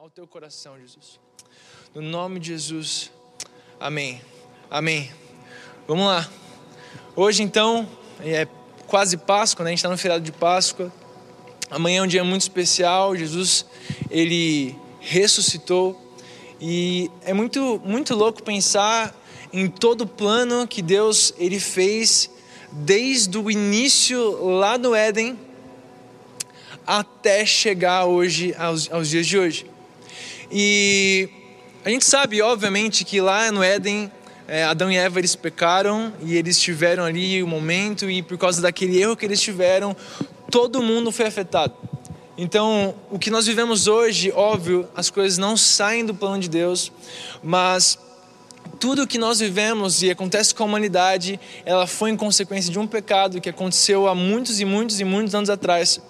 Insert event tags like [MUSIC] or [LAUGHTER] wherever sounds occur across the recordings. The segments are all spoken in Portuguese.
ao teu coração, Jesus. No nome de Jesus. Amém. Amém. Vamos lá. Hoje então é quase Páscoa, né? A gente está no feriado de Páscoa. Amanhã é um dia muito especial. Jesus ele ressuscitou e é muito muito louco pensar em todo o plano que Deus ele fez desde o início lá no Éden até chegar hoje aos, aos dias de hoje. E a gente sabe, obviamente, que lá no Éden, é, Adão e Eva eles pecaram e eles tiveram ali o um momento e por causa daquele erro que eles tiveram, todo mundo foi afetado. Então, o que nós vivemos hoje, óbvio, as coisas não saem do plano de Deus, mas tudo o que nós vivemos e acontece com a humanidade, ela foi em consequência de um pecado que aconteceu há muitos e muitos e muitos anos atrás.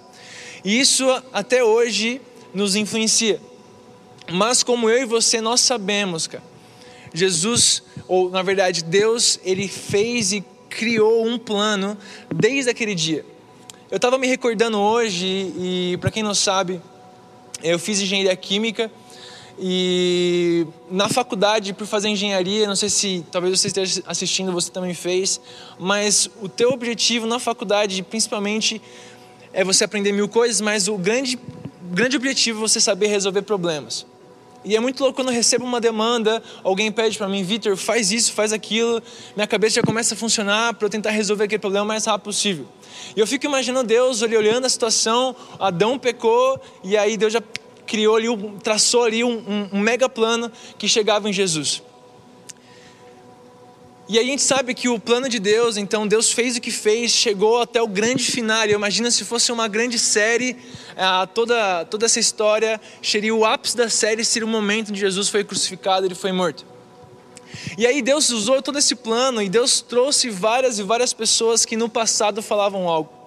E isso até hoje nos influencia. Mas como eu e você nós sabemos, cara, Jesus, ou na verdade Deus, ele fez e criou um plano desde aquele dia. Eu estava me recordando hoje e para quem não sabe, eu fiz engenharia química e na faculdade por fazer engenharia, não sei se talvez você esteja assistindo, você também fez, mas o teu objetivo na faculdade, principalmente, é você aprender mil coisas, mas o grande, grande objetivo é você saber resolver problemas. E é muito louco quando eu recebo uma demanda, alguém pede para mim, Vitor, faz isso, faz aquilo, minha cabeça já começa a funcionar para eu tentar resolver aquele problema o mais rápido possível. E eu fico imaginando Deus ali olhando a situação, Adão pecou, e aí Deus já criou ali, traçou ali um, um, um mega plano que chegava em Jesus. E a gente sabe que o plano de Deus, então Deus fez o que fez, chegou até o grande final. Imagina se fosse uma grande série, ah, toda, toda essa história seria o ápice da série, seria o momento que Jesus foi crucificado, ele foi morto. E aí Deus usou todo esse plano e Deus trouxe várias e várias pessoas que no passado falavam algo.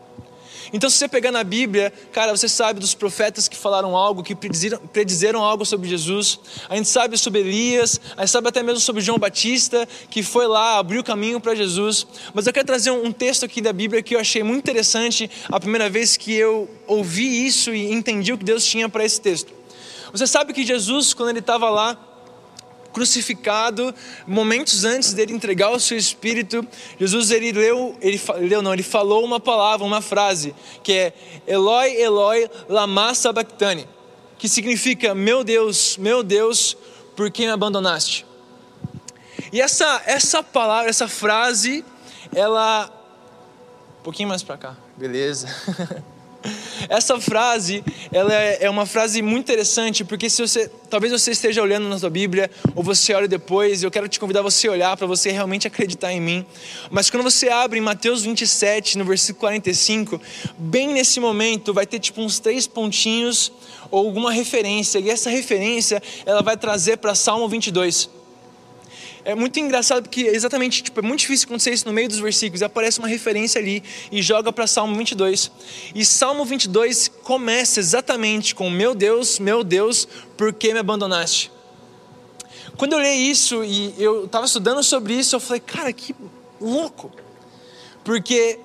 Então, se você pegar na Bíblia, cara, você sabe dos profetas que falaram algo, que predizeram, predizeram algo sobre Jesus. A gente sabe sobre Elias, a gente sabe até mesmo sobre João Batista, que foi lá, abriu o caminho para Jesus. Mas eu quero trazer um texto aqui da Bíblia que eu achei muito interessante a primeira vez que eu ouvi isso e entendi o que Deus tinha para esse texto. Você sabe que Jesus, quando ele estava lá, crucificado, momentos antes dele entregar o seu espírito, Jesus ele leu, ele leu não, ele falou uma palavra, uma frase, que é Eloi, Eloi, lama sabachthani, que significa meu Deus, meu Deus, por que me abandonaste? E essa essa palavra, essa frase, ela um pouquinho mais para cá. Beleza. [LAUGHS] [LAUGHS] Essa frase, ela é, é uma frase muito interessante, porque se você, talvez você esteja olhando na sua Bíblia, ou você olhe depois, eu quero te convidar a você olhar para você realmente acreditar em mim. Mas quando você abre em Mateus 27, no versículo 45, bem nesse momento vai ter tipo uns três pontinhos ou alguma referência, e essa referência ela vai trazer para Salmo 22 é muito engraçado porque exatamente, tipo, é muito difícil acontecer isso no meio dos versículos. Aparece uma referência ali e joga para Salmo 22. E Salmo 22 começa exatamente com: Meu Deus, meu Deus, por que me abandonaste? Quando eu li isso e eu estava estudando sobre isso, eu falei, cara, que louco. Porque,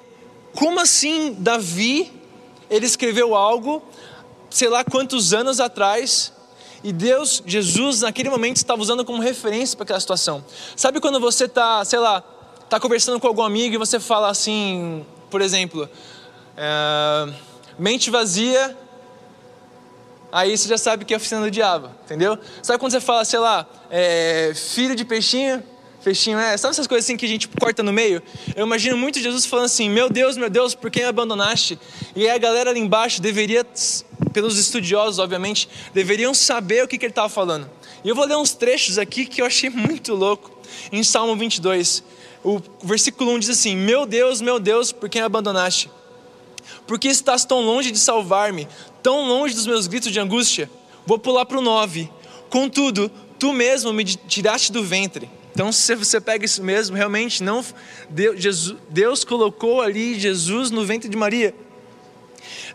como assim Davi, ele escreveu algo, sei lá quantos anos atrás, e Deus, Jesus, naquele momento estava usando como referência para aquela situação. Sabe quando você está, sei lá, está conversando com algum amigo e você fala assim, por exemplo, é, mente vazia, aí você já sabe que é a oficina do diabo, entendeu? Sabe quando você fala, sei lá, é, filho de peixinho, peixinho é, sabe essas coisas assim que a gente corta no meio? Eu imagino muito Jesus falando assim: Meu Deus, meu Deus, por que me abandonaste? E a galera ali embaixo deveria pelos estudiosos, obviamente, deveriam saber o que, que ele estava falando. E eu vou ler uns trechos aqui que eu achei muito louco. Em Salmo 22, o versículo 1 diz assim: Meu Deus, meu Deus, por que me abandonaste? Por que estás tão longe de salvar-me, tão longe dos meus gritos de angústia? Vou pular para o 9. Contudo, tu mesmo me tiraste do ventre. Então, se você pega isso mesmo, realmente não Deus, Deus colocou ali Jesus no ventre de Maria.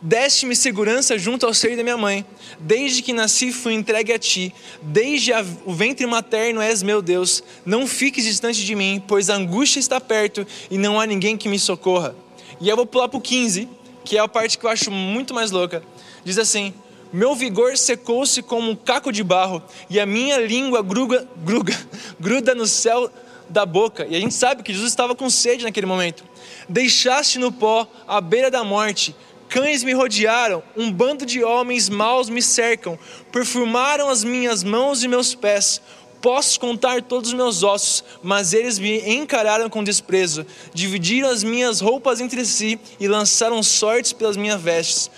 Deste-me segurança junto ao seio da minha mãe. Desde que nasci fui entregue a ti. Desde a, o ventre materno és meu Deus. Não fiques distante de mim, pois a angústia está perto e não há ninguém que me socorra. E eu vou pular para o 15, que é a parte que eu acho muito mais louca. Diz assim: Meu vigor secou-se como um caco de barro, e a minha língua gruga, gruga, [LAUGHS] gruda no céu da boca. E a gente sabe que Jesus estava com sede naquele momento. Deixaste no pó, à beira da morte. Cães me rodearam, um bando de homens maus me cercam, perfumaram as minhas mãos e meus pés. Posso contar todos os meus ossos, mas eles me encararam com desprezo. Dividiram as minhas roupas entre si e lançaram sortes pelas minhas vestes.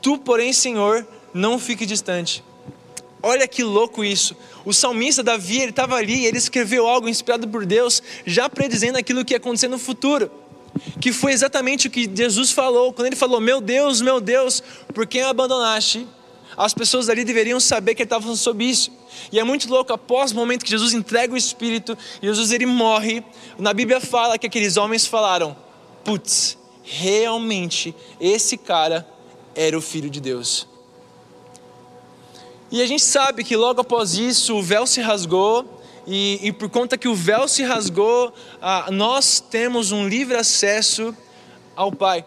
Tu, porém, Senhor, não fique distante. Olha que louco isso. O salmista Davi, ele estava ali, ele escreveu algo inspirado por Deus, já predizendo aquilo que ia acontecer no futuro. Que foi exatamente o que Jesus falou, quando ele falou: Meu Deus, meu Deus, por quem abandonaste? As pessoas ali deveriam saber que ele estava falando sobre isso. E é muito louco, após o momento que Jesus entrega o Espírito, Jesus ele morre, na Bíblia fala que aqueles homens falaram: Putz, realmente esse cara era o Filho de Deus. E a gente sabe que logo após isso o véu se rasgou, e, e por conta que o véu se rasgou, ah, nós temos um livre acesso ao Pai.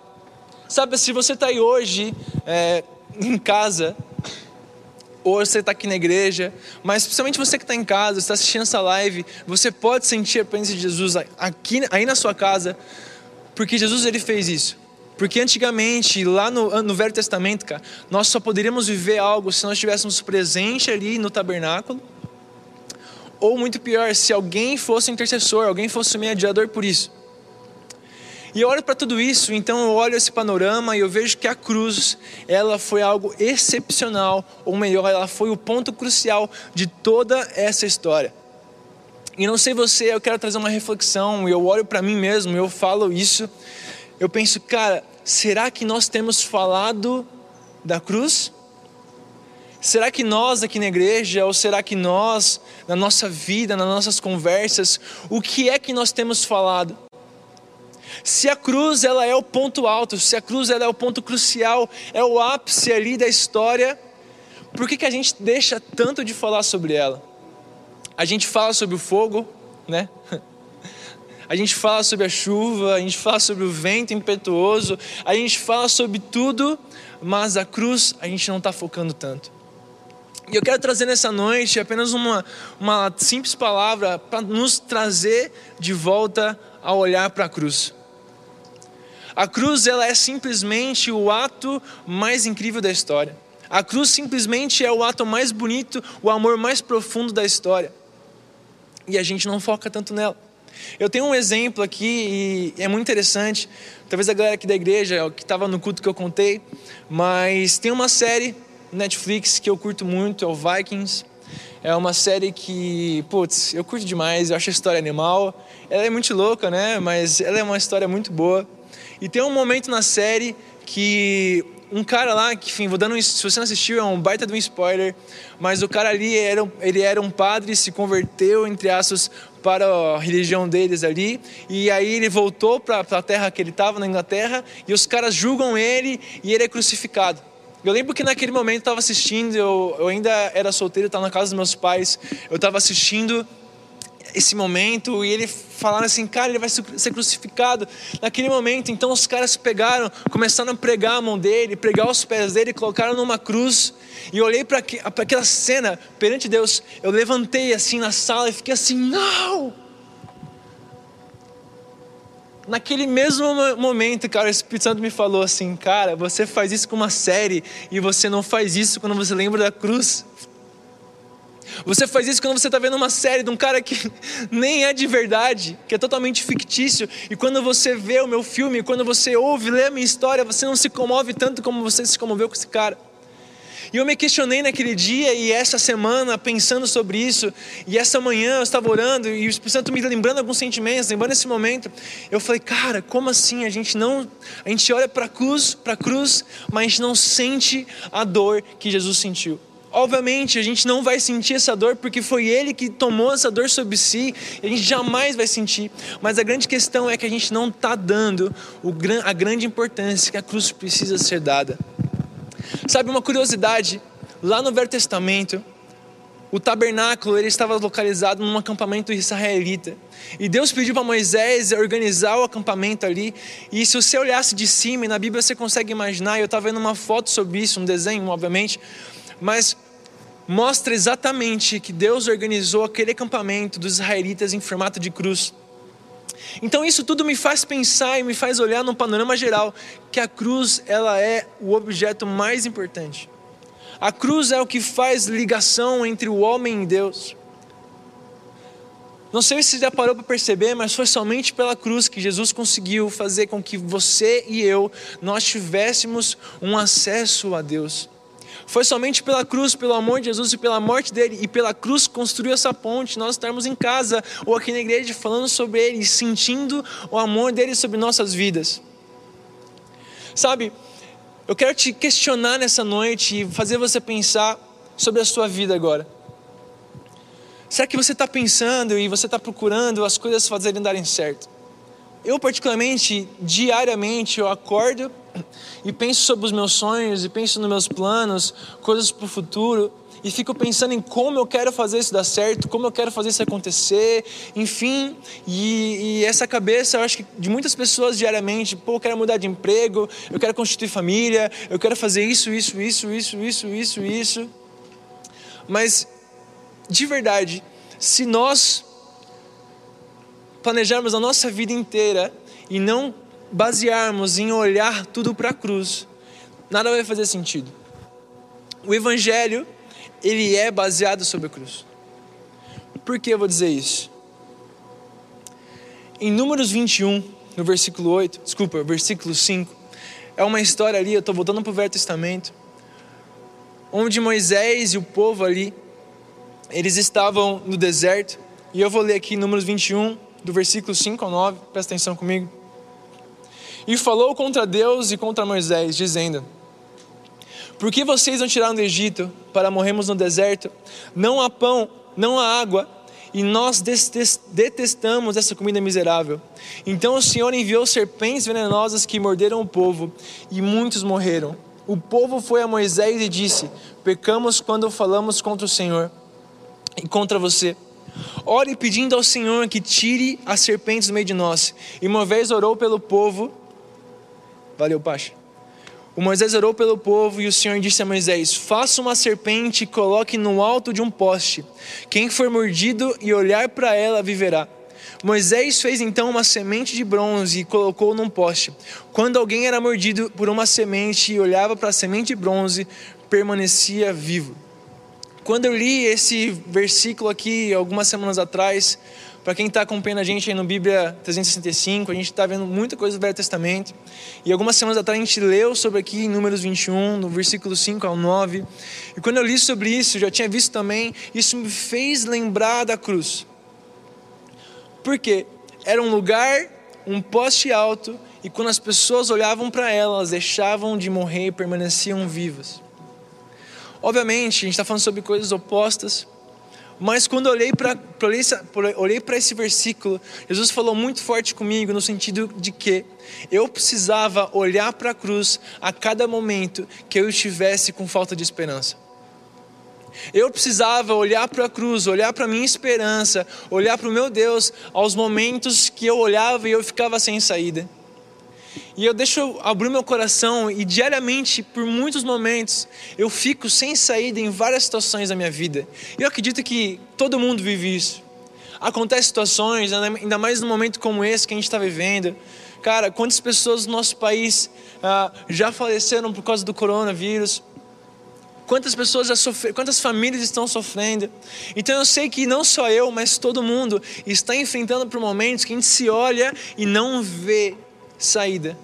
Sabe, se você está aí hoje é, em casa, ou você está aqui na igreja, mas principalmente você que está em casa, está assistindo essa live, você pode sentir a presença de Jesus aqui, aí na sua casa, porque Jesus ele fez isso. Porque antigamente, lá no, no Velho Testamento, cara, nós só poderíamos viver algo se nós estivéssemos presente ali no tabernáculo. Ou muito pior, se alguém fosse intercessor, alguém fosse mediador por isso. E eu olho para tudo isso, então eu olho esse panorama e eu vejo que a cruz, ela foi algo excepcional, ou melhor, ela foi o ponto crucial de toda essa história. E não sei você, eu quero trazer uma reflexão, eu olho para mim mesmo, eu falo isso, eu penso, cara, será que nós temos falado da cruz? Será que nós aqui na igreja, ou será que nós, na nossa vida, nas nossas conversas, o que é que nós temos falado? Se a cruz ela é o ponto alto, se a cruz ela é o ponto crucial, é o ápice ali da história, por que, que a gente deixa tanto de falar sobre ela? A gente fala sobre o fogo, né? [LAUGHS] A gente fala sobre a chuva, a gente fala sobre o vento impetuoso, a gente fala sobre tudo, mas a cruz a gente não está focando tanto. E eu quero trazer nessa noite apenas uma, uma simples palavra para nos trazer de volta a olhar para a cruz. A cruz ela é simplesmente o ato mais incrível da história. A cruz simplesmente é o ato mais bonito, o amor mais profundo da história. E a gente não foca tanto nela. Eu tenho um exemplo aqui e é muito interessante. Talvez a galera aqui da igreja, que estava no culto que eu contei, mas tem uma série Netflix que eu curto muito, é o Vikings. É uma série que, putz, eu curto demais, eu acho a história animal. Ela é muito louca, né? Mas ela é uma história muito boa. E tem um momento na série que um cara lá, que, enfim, vou dando, se você não assistiu, é um baita de um spoiler, mas o cara ali era, ele era um padre, se converteu, entre aspas, para a religião deles ali, e aí ele voltou para a terra que ele estava, na Inglaterra, e os caras julgam ele e ele é crucificado. Eu lembro que naquele momento eu estava assistindo, eu, eu ainda era solteiro, estava na casa dos meus pais, eu estava assistindo esse momento e ele falaram assim, cara, ele vai ser crucificado naquele momento. Então os caras pegaram, começaram a pregar a mão dele, pregar os pés dele, colocaram numa cruz. E eu olhei para aquela cena perante Deus. Eu levantei assim na sala e fiquei assim, não! Naquele mesmo momento, cara, o Espírito Santo me falou assim, cara, você faz isso com uma série e você não faz isso quando você lembra da cruz. Você faz isso quando você está vendo uma série de um cara que [LAUGHS] nem é de verdade, que é totalmente fictício. E quando você vê o meu filme, quando você ouve, lê a minha história, você não se comove tanto como você se comoveu com esse cara. E eu me questionei naquele dia e essa semana pensando sobre isso. E essa manhã eu estava orando e o Espírito Santo me lembrando alguns sentimentos, lembrando esse momento. Eu falei, cara, como assim? A gente não, a gente olha para a cruz, para a cruz, mas a gente não sente a dor que Jesus sentiu. Obviamente, a gente não vai sentir essa dor porque foi Ele que tomou essa dor sobre si, a gente jamais vai sentir. Mas a grande questão é que a gente não está dando a grande importância que a cruz precisa ser dada. Sabe uma curiosidade? Lá no Velho Testamento, o tabernáculo ele estava localizado num acampamento israelita. E Deus pediu para Moisés organizar o acampamento ali. E se você olhasse de cima, e na Bíblia você consegue imaginar, eu estava vendo uma foto sobre isso, um desenho, obviamente. mas mostra exatamente que Deus organizou aquele acampamento dos israelitas em formato de cruz. Então isso tudo me faz pensar e me faz olhar num panorama geral que a cruz ela é o objeto mais importante. A cruz é o que faz ligação entre o homem e Deus. Não sei se você já parou para perceber, mas foi somente pela cruz que Jesus conseguiu fazer com que você e eu nós tivéssemos um acesso a Deus. Foi somente pela cruz, pelo amor de Jesus e pela morte dele e pela cruz construiu essa ponte, nós estarmos em casa ou aqui na igreja falando sobre ele e sentindo o amor dele sobre nossas vidas. Sabe, eu quero te questionar nessa noite e fazer você pensar sobre a sua vida agora. Será que você está pensando e você está procurando as coisas fazerem darem certo? Eu, particularmente, diariamente, eu acordo e penso sobre os meus sonhos e penso nos meus planos, coisas para o futuro e fico pensando em como eu quero fazer isso dar certo, como eu quero fazer isso acontecer, enfim. E, e, essa cabeça, eu acho que de muitas pessoas diariamente, pô, eu quero mudar de emprego, eu quero constituir família, eu quero fazer isso, isso, isso, isso, isso, isso, isso. Mas, de verdade, se nós planejarmos a nossa vida inteira e não basearmos em olhar tudo para a cruz, nada vai fazer sentido. O Evangelho, ele é baseado sobre a cruz. Por que eu vou dizer isso? Em Números 21, no versículo 8, desculpa, versículo 5, é uma história ali, eu estou voltando para o Velho Testamento, onde Moisés e o povo ali, eles estavam no deserto, e eu vou ler aqui Números 21, do versículo 5 ao 9, presta atenção comigo. E falou contra Deus e contra Moisés, dizendo: Por que vocês não tiraram do Egito para morrermos no deserto? Não há pão, não há água, e nós detestamos essa comida miserável. Então o Senhor enviou serpentes venenosas que morderam o povo, e muitos morreram. O povo foi a Moisés e disse: Pecamos quando falamos contra o Senhor e contra você. Ore pedindo ao Senhor que tire as serpentes do meio de nós. E uma vez orou pelo povo Valeu, Pacha. O Moisés orou pelo povo e o Senhor disse a Moisés: Faça uma serpente e coloque no alto de um poste. Quem for mordido e olhar para ela viverá. Moisés fez então uma semente de bronze e colocou num poste. Quando alguém era mordido por uma semente e olhava para a semente de bronze, permanecia vivo. Quando eu li esse versículo aqui algumas semanas atrás, para quem está acompanhando a gente aí no Bíblia 365, a gente está vendo muita coisa do Velho Testamento. E algumas semanas atrás a gente leu sobre aqui em Números 21, no versículo 5 ao 9. E quando eu li sobre isso, já tinha visto também, isso me fez lembrar da cruz. Por quê? Era um lugar, um poste alto, e quando as pessoas olhavam para ela, elas deixavam de morrer e permaneciam vivas. Obviamente, a gente está falando sobre coisas opostas, mas quando eu olhei para olhei para esse versículo, Jesus falou muito forte comigo no sentido de que eu precisava olhar para a cruz a cada momento que eu estivesse com falta de esperança. Eu precisava olhar para a cruz, olhar para a minha esperança, olhar para o meu Deus aos momentos que eu olhava e eu ficava sem saída. E eu deixo abrir meu coração e diariamente, por muitos momentos, eu fico sem saída em várias situações da minha vida. E eu acredito que todo mundo vive isso. Acontece situações, ainda mais num momento como esse que a gente está vivendo. Cara, quantas pessoas no nosso país ah, já faleceram por causa do coronavírus? Quantas pessoas já sofreram, quantas famílias estão sofrendo? Então eu sei que não só eu, mas todo mundo está enfrentando por momentos que a gente se olha e não vê saída.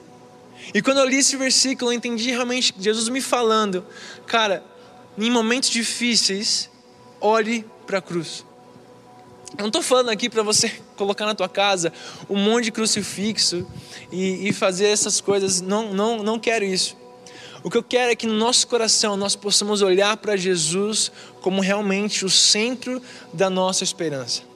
E quando eu li esse versículo, eu entendi realmente Jesus me falando, cara, em momentos difíceis, olhe para a cruz. Eu não estou falando aqui para você [LAUGHS] colocar na tua casa um monte de crucifixo e, e, fazer essas coisas. Não, não, não quero isso. O que eu quero é que no nosso coração nós possamos olhar para Jesus como realmente o centro da nossa esperança.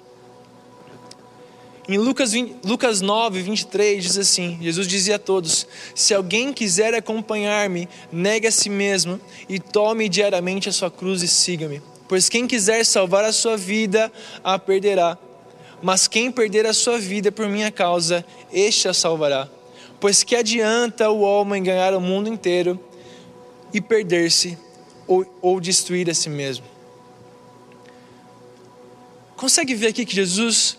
Em Lucas, 20, Lucas 9, 23 diz assim: Jesus dizia a todos: Se alguém quiser acompanhar-me, negue a si mesmo e tome diariamente a sua cruz e siga-me. Pois quem quiser salvar a sua vida, a perderá. Mas quem perder a sua vida por minha causa, este a salvará. Pois que adianta o homem ganhar o mundo inteiro e perder-se ou, ou destruir a si mesmo. Consegue ver aqui que Jesus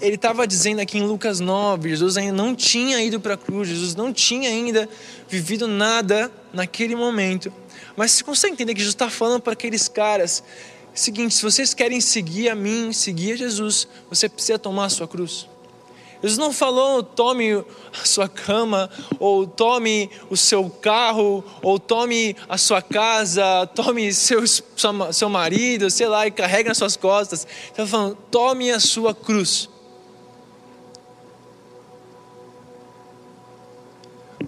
ele estava dizendo aqui em Lucas 9, Jesus ainda não tinha ido para a cruz, Jesus não tinha ainda vivido nada naquele momento. Mas você consegue entender que Jesus está falando para aqueles caras: seguinte, se vocês querem seguir a mim, seguir a Jesus, você precisa tomar a sua cruz. Jesus não falou tome a sua cama, ou tome o seu carro, ou tome a sua casa, tome seu, seu marido, sei lá, e carregue nas suas costas. Ele está falando, tome a sua cruz.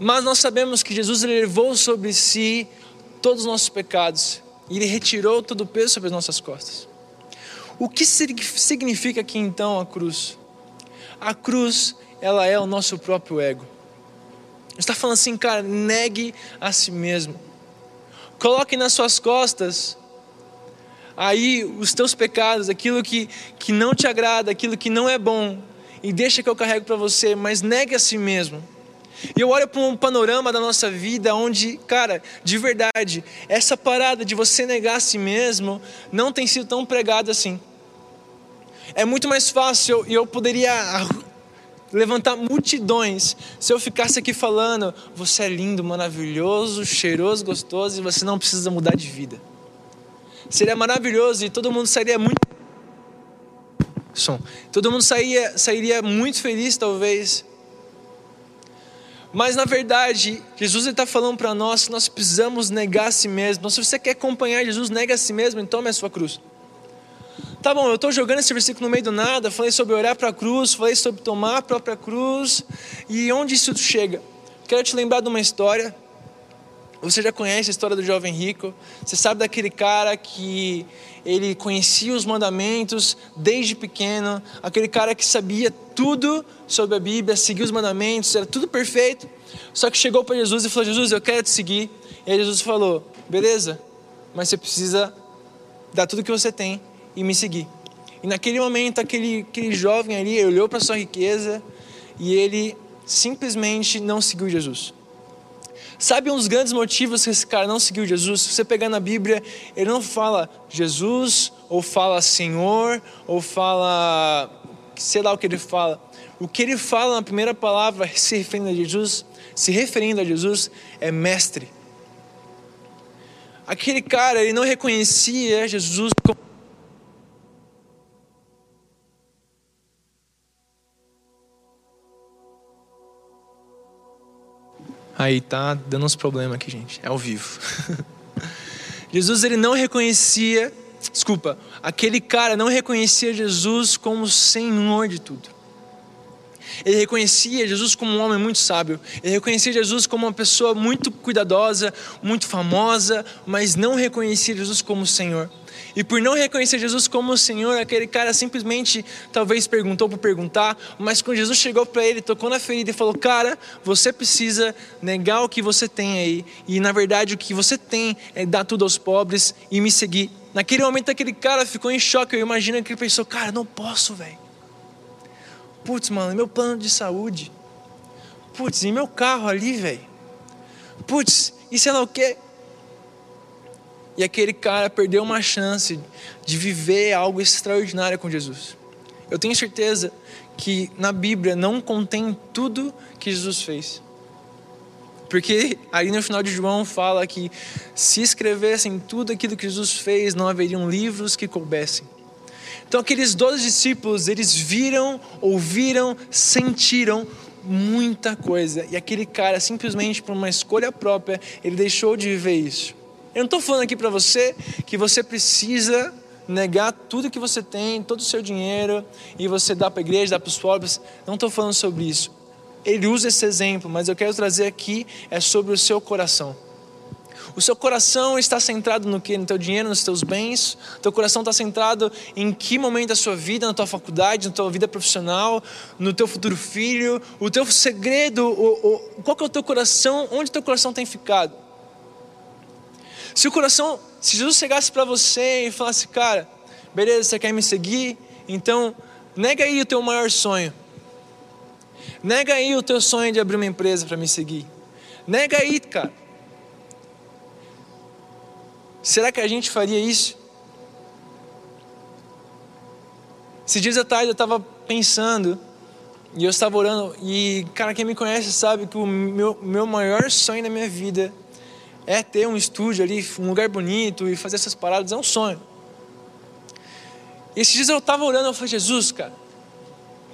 Mas nós sabemos que Jesus levou sobre si todos os nossos pecados, e Ele retirou todo o peso sobre as nossas costas. O que significa aqui então a cruz? A cruz, ela é o nosso próprio ego. Está falando assim, cara, negue a si mesmo. Coloque nas suas costas aí os teus pecados, aquilo que, que não te agrada, aquilo que não é bom, e deixa que eu carrego para você, mas negue a si mesmo. E eu olho para um panorama da nossa vida onde, cara, de verdade, essa parada de você negar a si mesmo não tem sido tão pregada assim. É muito mais fácil e eu poderia levantar multidões se eu ficasse aqui falando: você é lindo, maravilhoso, cheiroso, gostoso e você não precisa mudar de vida. Seria maravilhoso e todo mundo sairia muito. Som. Todo mundo sairia, sairia muito feliz, talvez. Mas na verdade, Jesus está falando para nós que nós precisamos negar a si mesmo. Então, se você quer acompanhar Jesus, nega a si mesmo e tome a sua cruz. Tá bom, eu estou jogando esse versículo no meio do nada, falei sobre olhar para a cruz, falei sobre tomar a própria cruz, e onde isso chega? Quero te lembrar de uma história. Você já conhece a história do jovem rico, você sabe daquele cara que ele conhecia os mandamentos desde pequeno, aquele cara que sabia tudo sobre a Bíblia, seguia os mandamentos, era tudo perfeito, só que chegou para Jesus e falou: Jesus, eu quero te seguir. E aí Jesus falou: beleza, mas você precisa dar tudo que você tem e me seguir. E naquele momento, aquele, aquele jovem ali olhou para sua riqueza e ele simplesmente não seguiu Jesus. Sabe um dos grandes motivos que esse cara não seguiu Jesus? Se você pegar na Bíblia, ele não fala Jesus, ou fala Senhor, ou fala. sei lá o que ele fala. O que ele fala na primeira palavra, se referindo a Jesus, se referindo a Jesus, é mestre. Aquele cara, ele não reconhecia Jesus como Aí tá dando uns problemas aqui, gente. É ao vivo. [LAUGHS] Jesus ele não reconhecia, desculpa, aquele cara não reconhecia Jesus como Senhor de tudo. Ele reconhecia Jesus como um homem muito sábio. Ele reconhecia Jesus como uma pessoa muito cuidadosa, muito famosa, mas não reconhecia Jesus como Senhor. E por não reconhecer Jesus como o Senhor, aquele cara simplesmente talvez perguntou por perguntar, mas quando Jesus chegou para ele, tocou na ferida e falou: Cara, você precisa negar o que você tem aí, e na verdade o que você tem é dar tudo aos pobres e me seguir. Naquele momento, aquele cara ficou em choque. Eu imagino que ele pensou: Cara, não posso, velho. Putz, mano, meu plano de saúde. Putz, e meu carro ali, velho. Putz, e sei lá o que. E aquele cara perdeu uma chance de viver algo extraordinário com Jesus. Eu tenho certeza que na Bíblia não contém tudo que Jesus fez. Porque aí no final de João fala que se escrevessem tudo aquilo que Jesus fez, não haveriam livros que coubessem. Então aqueles doze discípulos, eles viram, ouviram, sentiram muita coisa. E aquele cara, simplesmente por uma escolha própria, ele deixou de viver isso. Eu não estou falando aqui para você que você precisa negar tudo que você tem, todo o seu dinheiro, e você dá para a igreja, dá para os pobres. Não estou falando sobre isso. Ele usa esse exemplo, mas eu quero trazer aqui é sobre o seu coração. O seu coração está centrado no que? No teu dinheiro, nos teus bens? O teu coração está centrado em que momento da sua vida, na tua faculdade, na tua vida profissional, no teu futuro filho? O teu segredo, o, o, qual que é o teu coração? Onde o teu coração tem ficado? Se o coração, se Jesus chegasse para você e falasse, cara, beleza, você quer me seguir? Então, nega aí o teu maior sonho. Nega aí o teu sonho de abrir uma empresa para me seguir. Nega aí, cara. Será que a gente faria isso? Esses dias tarde eu estava pensando e eu estava orando e, cara, quem me conhece sabe que o meu, meu maior sonho na minha vida é ter um estúdio ali, um lugar bonito e fazer essas paradas, é um sonho. E esses dias eu estava orando, eu falei, Jesus, cara,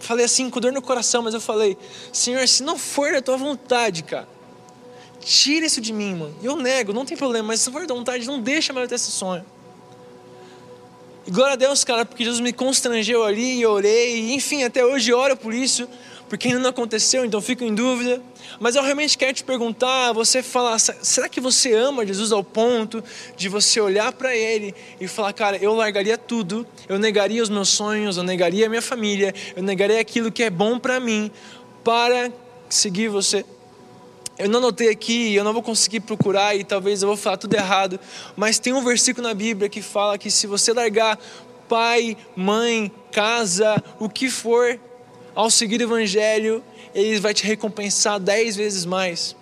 falei assim com dor no coração, mas eu falei, Senhor, se não for da tua vontade, cara, tira isso de mim, mano. Eu nego, não tem problema, mas se for da vontade, não deixa mais eu ter esse sonho. E glória a Deus, cara, porque Jesus me constrangeu ali e orei, e, enfim, até hoje oro por isso, porque ainda não aconteceu, então fico em dúvida. Mas eu realmente quero te perguntar, você falar, será que você ama Jesus ao ponto de você olhar para Ele e falar, cara, eu largaria tudo, eu negaria os meus sonhos, eu negaria a minha família, eu negaria aquilo que é bom para mim, para seguir você? Eu não anotei aqui, eu não vou conseguir procurar e talvez eu vou falar tudo errado, mas tem um versículo na Bíblia que fala que se você largar pai, mãe, casa, o que for, ao seguir o Evangelho, Ele vai te recompensar dez vezes mais.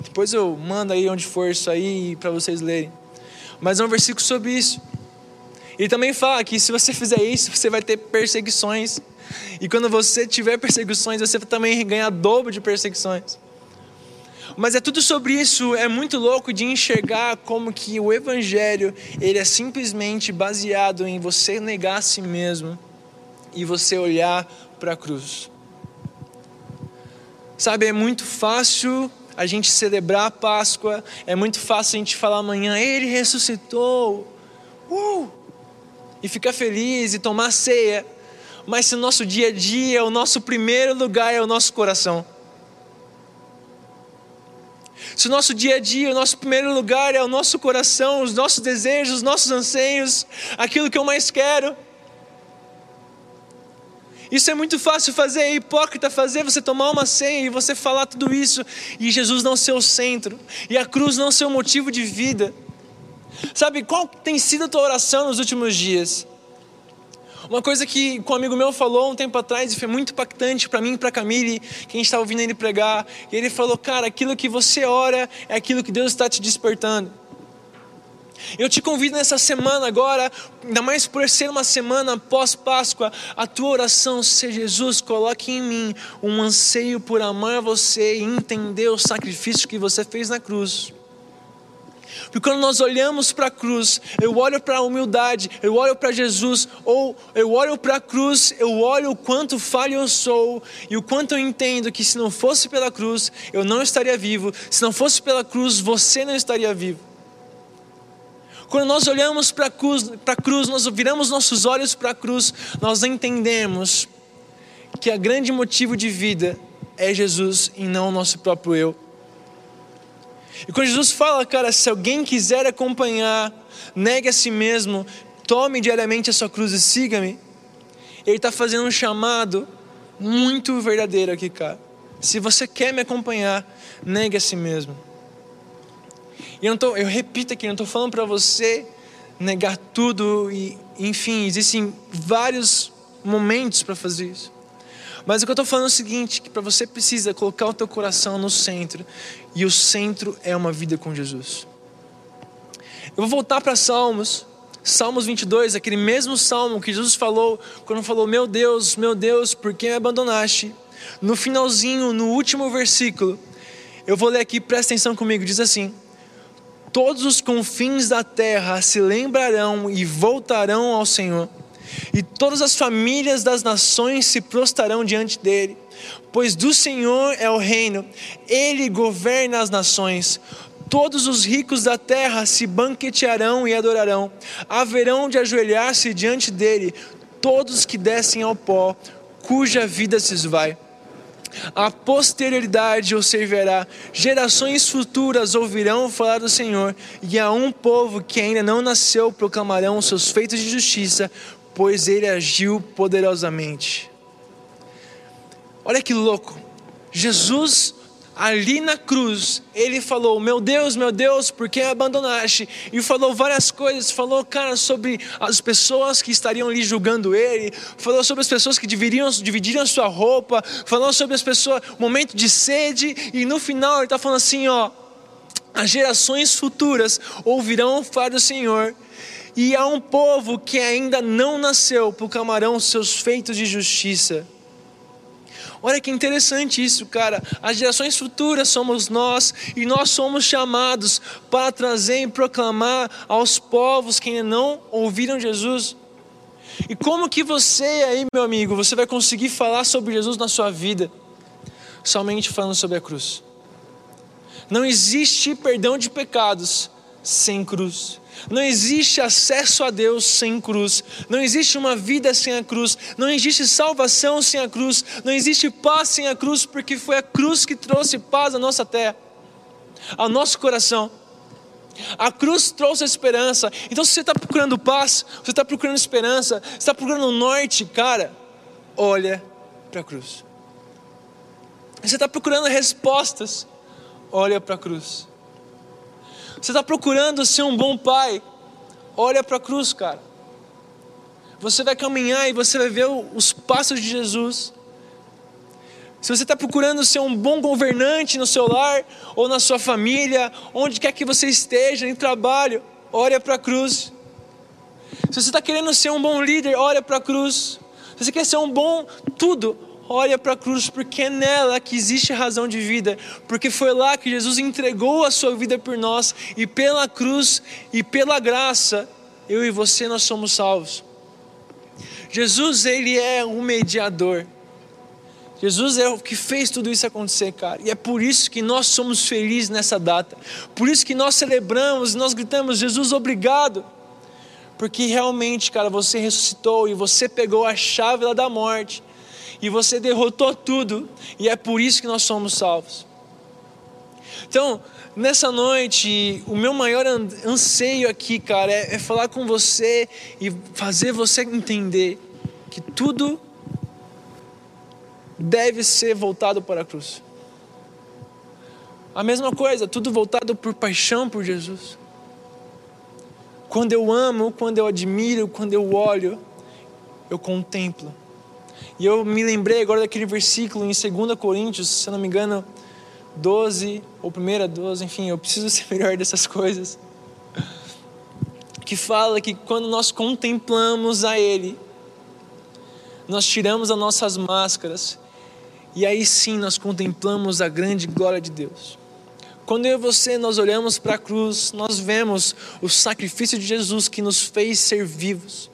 Depois eu mando aí onde for isso aí para vocês lerem. Mas é um versículo sobre isso. Ele também fala que se você fizer isso, você vai ter perseguições. E quando você tiver perseguições, você também ganha dobro de perseguições. Mas é tudo sobre isso, é muito louco de enxergar como que o evangelho, ele é simplesmente baseado em você negar a si mesmo e você olhar para a cruz. Sabe, é muito fácil a gente celebrar a Páscoa, é muito fácil a gente falar amanhã, ele ressuscitou, uh! e ficar feliz e tomar ceia, mas se o nosso dia a dia, o nosso primeiro lugar é o nosso coração. Se o nosso dia a dia, o nosso primeiro lugar é o nosso coração, os nossos desejos, os nossos anseios, aquilo que eu mais quero, isso é muito fácil fazer, é hipócrita fazer, você tomar uma ceia e você falar tudo isso e Jesus não ser o centro e a cruz não ser o motivo de vida. Sabe qual tem sido a tua oração nos últimos dias? Uma coisa que um amigo meu falou um tempo atrás e foi muito impactante para mim e para Camille, que a gente está ouvindo ele pregar. E ele falou: Cara, aquilo que você ora é aquilo que Deus está te despertando. Eu te convido nessa semana agora, ainda mais por ser uma semana pós-Páscoa, a tua oração seja Jesus, coloque em mim um anseio por amar você e entender o sacrifício que você fez na cruz. Porque quando nós olhamos para a cruz, eu olho para a humildade, eu olho para Jesus, ou eu olho para a cruz, eu olho o quanto falho eu sou e o quanto eu entendo que se não fosse pela cruz, eu não estaria vivo, se não fosse pela cruz, você não estaria vivo. Quando nós olhamos para a cruz, cruz, nós viramos nossos olhos para a cruz, nós entendemos que a grande motivo de vida é Jesus e não o nosso próprio eu. E quando Jesus fala, cara, se alguém quiser acompanhar, negue a si mesmo, tome diariamente a sua cruz e siga-me. Ele está fazendo um chamado muito verdadeiro aqui, cara. Se você quer me acompanhar, negue a si mesmo. E eu, tô, eu repito aqui, não estou falando para você negar tudo e, enfim, existem vários momentos para fazer isso. Mas o que eu estou falando é o seguinte, que para você precisa colocar o teu coração no centro, e o centro é uma vida com Jesus. Eu vou voltar para Salmos, Salmos 22, aquele mesmo salmo que Jesus falou quando falou: Meu Deus, meu Deus, por que me abandonaste? No finalzinho, no último versículo, eu vou ler aqui, presta atenção comigo, diz assim: todos os confins da terra se lembrarão e voltarão ao Senhor, e todas as famílias das nações se prostrarão diante dele, pois do Senhor é o reino, ele governa as nações. Todos os ricos da terra se banquetearão e adorarão, haverão de ajoelhar-se diante dele todos que descem ao pó, cuja vida se esvai a posterioridade o servirá, gerações futuras ouvirão falar do Senhor, e a um povo que ainda não nasceu proclamarão seus feitos de justiça, pois ele agiu poderosamente. Olha que louco! Jesus ali na cruz, ele falou: Meu Deus, meu Deus, por que abandonaste? E falou várias coisas. Falou, cara, sobre as pessoas que estariam ali julgando ele. Falou sobre as pessoas que dividiram a sua roupa. Falou sobre as pessoas, momento de sede. E no final, ele está falando assim: Ó, As gerações futuras ouvirão falar do Senhor, e há um povo que ainda não nasceu proclamarão seus feitos de justiça. Olha que interessante isso, cara. As gerações futuras somos nós e nós somos chamados para trazer e proclamar aos povos que ainda não ouviram Jesus. E como que você aí, meu amigo, você vai conseguir falar sobre Jesus na sua vida? Somente falando sobre a cruz. Não existe perdão de pecados sem cruz. Não existe acesso a Deus sem cruz. Não existe uma vida sem a cruz. Não existe salvação sem a cruz. Não existe paz sem a cruz, porque foi a cruz que trouxe paz à nossa terra, ao nosso coração. A cruz trouxe esperança. Então, se você está procurando paz, você está procurando esperança, você está procurando norte, cara, olha para a cruz. Você está procurando respostas, olha para a cruz. Você está procurando ser um bom pai, olha para a cruz, cara. Você vai caminhar e você vai ver os passos de Jesus. Se você está procurando ser um bom governante no seu lar ou na sua família, onde quer que você esteja, em trabalho, olha para a cruz. Se você está querendo ser um bom líder, olha para a cruz. Se você quer ser um bom tudo, olha para a cruz, porque é nela que existe razão de vida, porque foi lá que Jesus entregou a sua vida por nós, e pela cruz e pela graça, eu e você nós somos salvos. Jesus, ele é um mediador. Jesus é o que fez tudo isso acontecer, cara. E é por isso que nós somos felizes nessa data. Por isso que nós celebramos, nós gritamos: Jesus, obrigado. Porque realmente, cara, você ressuscitou e você pegou a chave lá da morte e você derrotou tudo, e é por isso que nós somos salvos. Então, nessa noite, o meu maior anseio aqui, cara, é, é falar com você e fazer você entender que tudo deve ser voltado para a cruz. A mesma coisa, tudo voltado por paixão por Jesus. Quando eu amo, quando eu admiro, quando eu olho, eu contemplo. E eu me lembrei agora daquele versículo em 2 Coríntios, se não me engano, 12, ou 1 12, enfim, eu preciso [LAUGHS] ser melhor dessas coisas. Que fala que quando nós contemplamos a Ele, nós tiramos as nossas máscaras e aí sim nós contemplamos a grande glória de Deus. Quando eu e você nós olhamos para a cruz, nós vemos o sacrifício de Jesus que nos fez ser vivos.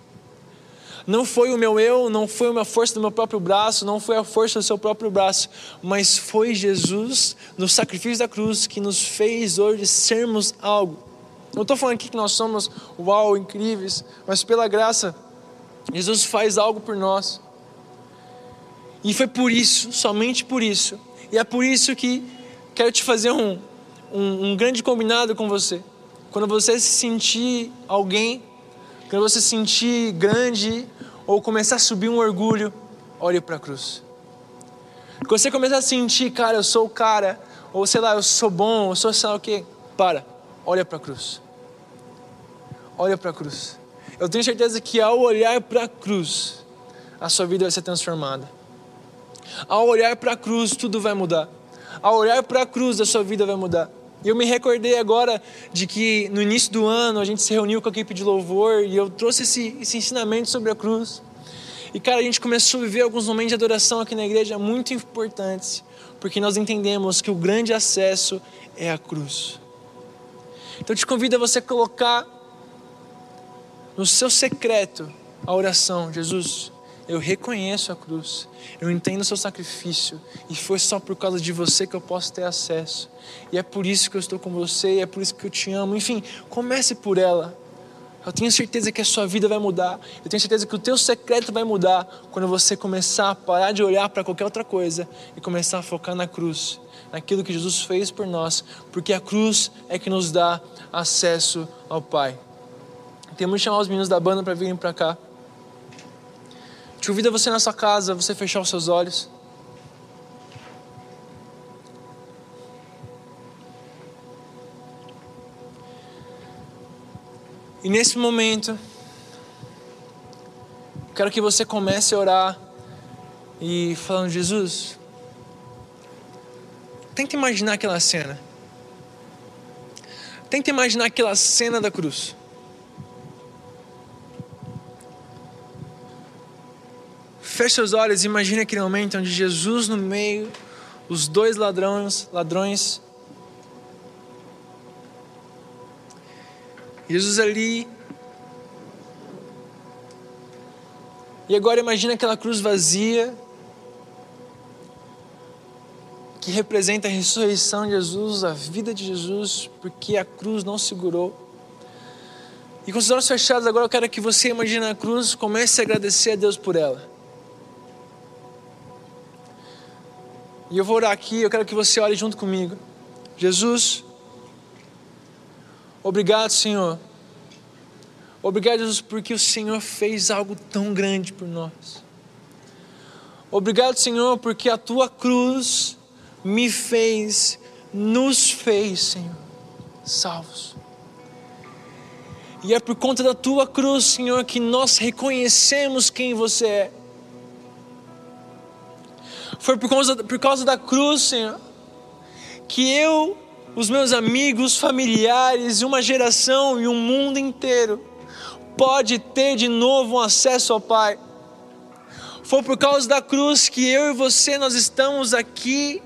Não foi o meu eu, não foi uma força do meu próprio braço, não foi a força do seu próprio braço, mas foi Jesus no sacrifício da cruz que nos fez hoje sermos algo. Não estou falando aqui que nós somos uau, incríveis, mas pela graça, Jesus faz algo por nós. E foi por isso, somente por isso, e é por isso que quero te fazer um, um, um grande combinado com você. Quando você se sentir alguém, quando você se sentir grande ou começar a subir um orgulho, olhe para a cruz. Quando você começar a sentir, cara, eu sou o cara, ou sei lá, eu sou bom, eu sou sei lá o quê, para, olha para a cruz. Olha para a cruz. Eu tenho certeza que ao olhar para a cruz, a sua vida vai ser transformada. Ao olhar para a cruz, tudo vai mudar. Ao olhar para a cruz, a sua vida vai mudar. E eu me recordei agora de que no início do ano a gente se reuniu com a equipe de louvor e eu trouxe esse, esse ensinamento sobre a cruz. E cara, a gente começou a viver alguns momentos de adoração aqui na igreja muito importantes, porque nós entendemos que o grande acesso é a cruz. Então eu te convido a você colocar no seu secreto a oração: Jesus, eu reconheço a cruz, eu entendo o seu sacrifício, e foi só por causa de você que eu posso ter acesso. E é por isso que eu estou com você, e é por isso que eu te amo. Enfim, comece por ela. Eu tenho certeza que a sua vida vai mudar. Eu tenho certeza que o teu secreto vai mudar quando você começar a parar de olhar para qualquer outra coisa e começar a focar na cruz, naquilo que Jesus fez por nós, porque a cruz é que nos dá acesso ao Pai. Temos que chamar os meninos da banda para virem para cá. Te convido você na sua casa, você fechar os seus olhos. E nesse momento, quero que você comece a orar e falando, Jesus, tenta imaginar aquela cena. Tenta imaginar aquela cena da cruz. Feche seus olhos e imagine aquele momento onde Jesus no meio, os dois ladrões, ladrões. Jesus ali. E agora imagine aquela cruz vazia, que representa a ressurreição de Jesus, a vida de Jesus, porque a cruz não segurou. E com os olhos fechados, agora eu quero que você imagine a cruz, comece a agradecer a Deus por ela. E eu vou orar aqui, eu quero que você ore junto comigo. Jesus, obrigado, Senhor. Obrigado, Jesus, porque o Senhor fez algo tão grande por nós. Obrigado, Senhor, porque a tua cruz me fez, nos fez, Senhor, salvos. E é por conta da tua cruz, Senhor, que nós reconhecemos quem você é. Foi por causa, por causa da cruz, Senhor, que eu, os meus amigos, familiares, uma geração e um mundo inteiro pode ter de novo um acesso ao Pai. Foi por causa da cruz que eu e você nós estamos aqui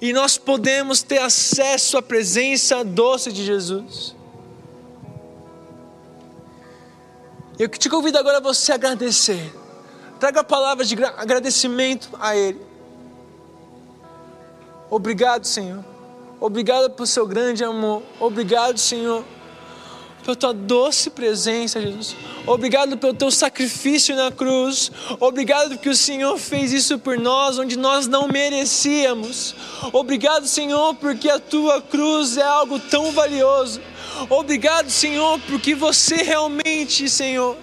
e nós podemos ter acesso à presença doce de Jesus. Eu te convido agora a você agradecer. Traga palavras de agradecimento a Ele. Obrigado, Senhor. Obrigado pelo seu grande amor. Obrigado, Senhor pela tua doce presença, Jesus. Obrigado pelo teu sacrifício na cruz. Obrigado porque o Senhor fez isso por nós, onde nós não merecíamos. Obrigado, Senhor, porque a tua cruz é algo tão valioso. Obrigado, Senhor, porque você realmente, Senhor,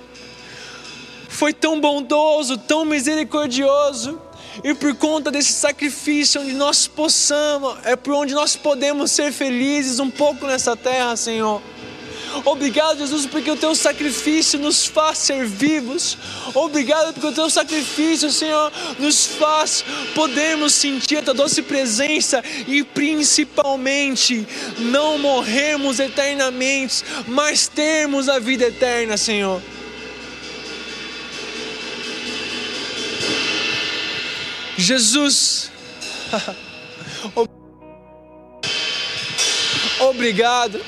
foi tão bondoso, tão misericordioso. E por conta desse sacrifício, onde nós possamos, é por onde nós podemos ser felizes um pouco nessa terra, Senhor. Obrigado, Jesus, porque o teu sacrifício nos faz ser vivos. Obrigado porque o teu sacrifício, Senhor, nos faz podermos sentir a tua doce presença e principalmente não morrermos eternamente, mas termos a vida eterna, Senhor. Jesus, [LAUGHS] obrigado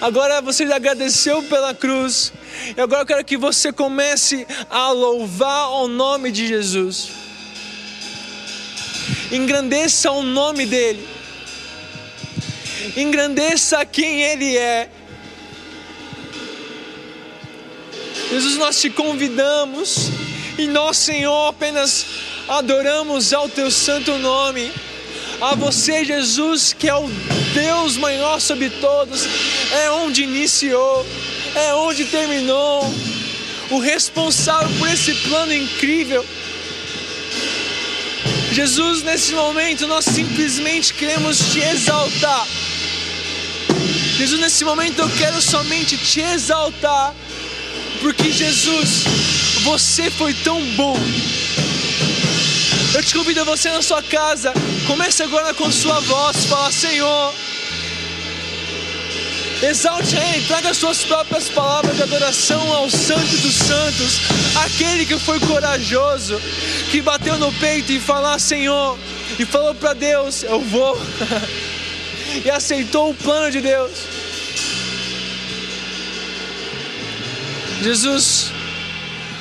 Agora você agradeceu pela cruz. E agora eu quero que você comece a louvar o nome de Jesus. Engrandeça o nome dele. Engrandeça quem ele é. Jesus, nós te convidamos e nós, Senhor, apenas adoramos ao teu santo nome a você, Jesus, que é o Deus maior sobre todos, é onde iniciou, é onde terminou, o responsável por esse plano incrível. Jesus, nesse momento nós simplesmente queremos te exaltar. Jesus, nesse momento eu quero somente te exaltar, porque Jesus, você foi tão bom eu te convido a você na sua casa, comece agora com sua voz, fala Senhor. Exalte Ele, traga suas próprias palavras de adoração ao Santo dos Santos, aquele que foi corajoso, que bateu no peito e falou Senhor, e falou para Deus: Eu vou, [LAUGHS] e aceitou o plano de Deus. Jesus,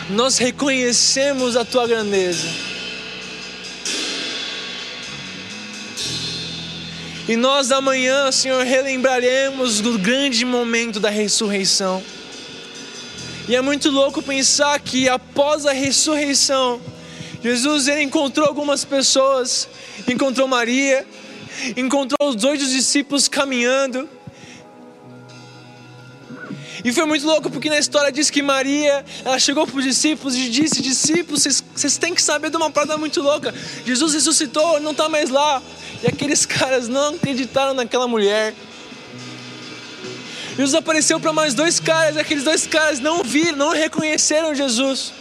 nós reconhecemos a tua grandeza. E nós amanhã, Senhor, relembraremos do grande momento da ressurreição. E é muito louco pensar que após a ressurreição, Jesus ele encontrou algumas pessoas, encontrou Maria, encontrou os dois discípulos caminhando. E foi muito louco porque na história diz que Maria, ela chegou para os discípulos e disse: Discípulos, vocês, têm que saber de uma parada muito louca. Jesus ressuscitou, não está mais lá. E aqueles caras não acreditaram naquela mulher. Jesus apareceu para mais dois caras, e aqueles dois caras não viram, não reconheceram Jesus.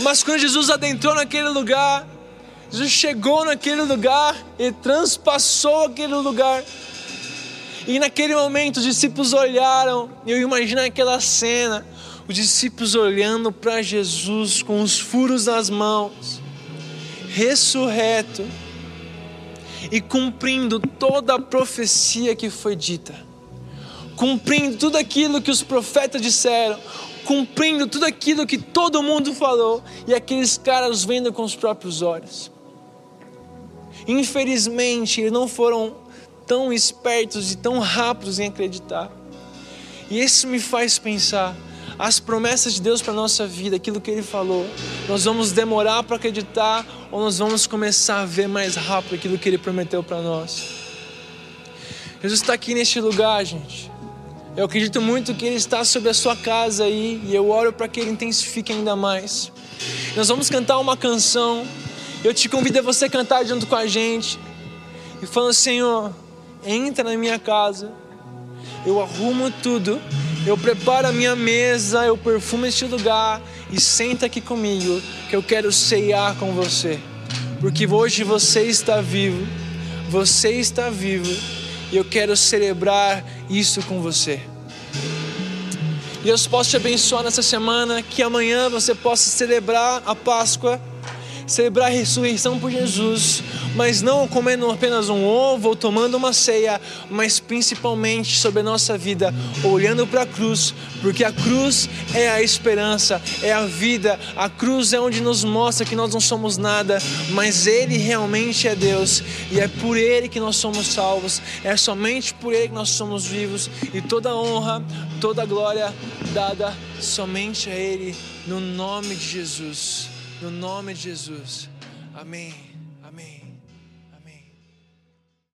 Mas quando Jesus adentrou naquele lugar, Jesus chegou naquele lugar e transpassou aquele lugar. E naquele momento os discípulos olharam, eu imagino aquela cena, os discípulos olhando para Jesus com os furos nas mãos, ressurreto e cumprindo toda a profecia que foi dita, cumprindo tudo aquilo que os profetas disseram, cumprindo tudo aquilo que todo mundo falou, e aqueles caras vendo com os próprios olhos. Infelizmente, eles não foram tão espertos e tão rápidos em acreditar. E isso me faz pensar as promessas de Deus para a nossa vida, aquilo que Ele falou, nós vamos demorar para acreditar ou nós vamos começar a ver mais rápido aquilo que Ele prometeu para nós? Jesus está aqui neste lugar, gente. Eu acredito muito que Ele está sobre a sua casa aí e eu oro para que Ele intensifique ainda mais. Nós vamos cantar uma canção. Eu te convido a você cantar junto com a gente e falando: Senhor, entra na minha casa, eu arrumo tudo eu preparo a minha mesa, eu perfumo este lugar e senta aqui comigo, que eu quero ceiar com você. Porque hoje você está vivo, você está vivo e eu quero celebrar isso com você. Deus possa te abençoar nessa semana, que amanhã você possa celebrar a Páscoa celebrar a ressurreição por Jesus, mas não comendo apenas um ovo ou tomando uma ceia, mas principalmente sobre a nossa vida, olhando para a cruz, porque a cruz é a esperança, é a vida, a cruz é onde nos mostra que nós não somos nada, mas Ele realmente é Deus e é por Ele que nós somos salvos, é somente por Ele que nós somos vivos e toda honra, toda glória dada somente a Ele, no nome de Jesus. No nome de Jesus. Amém.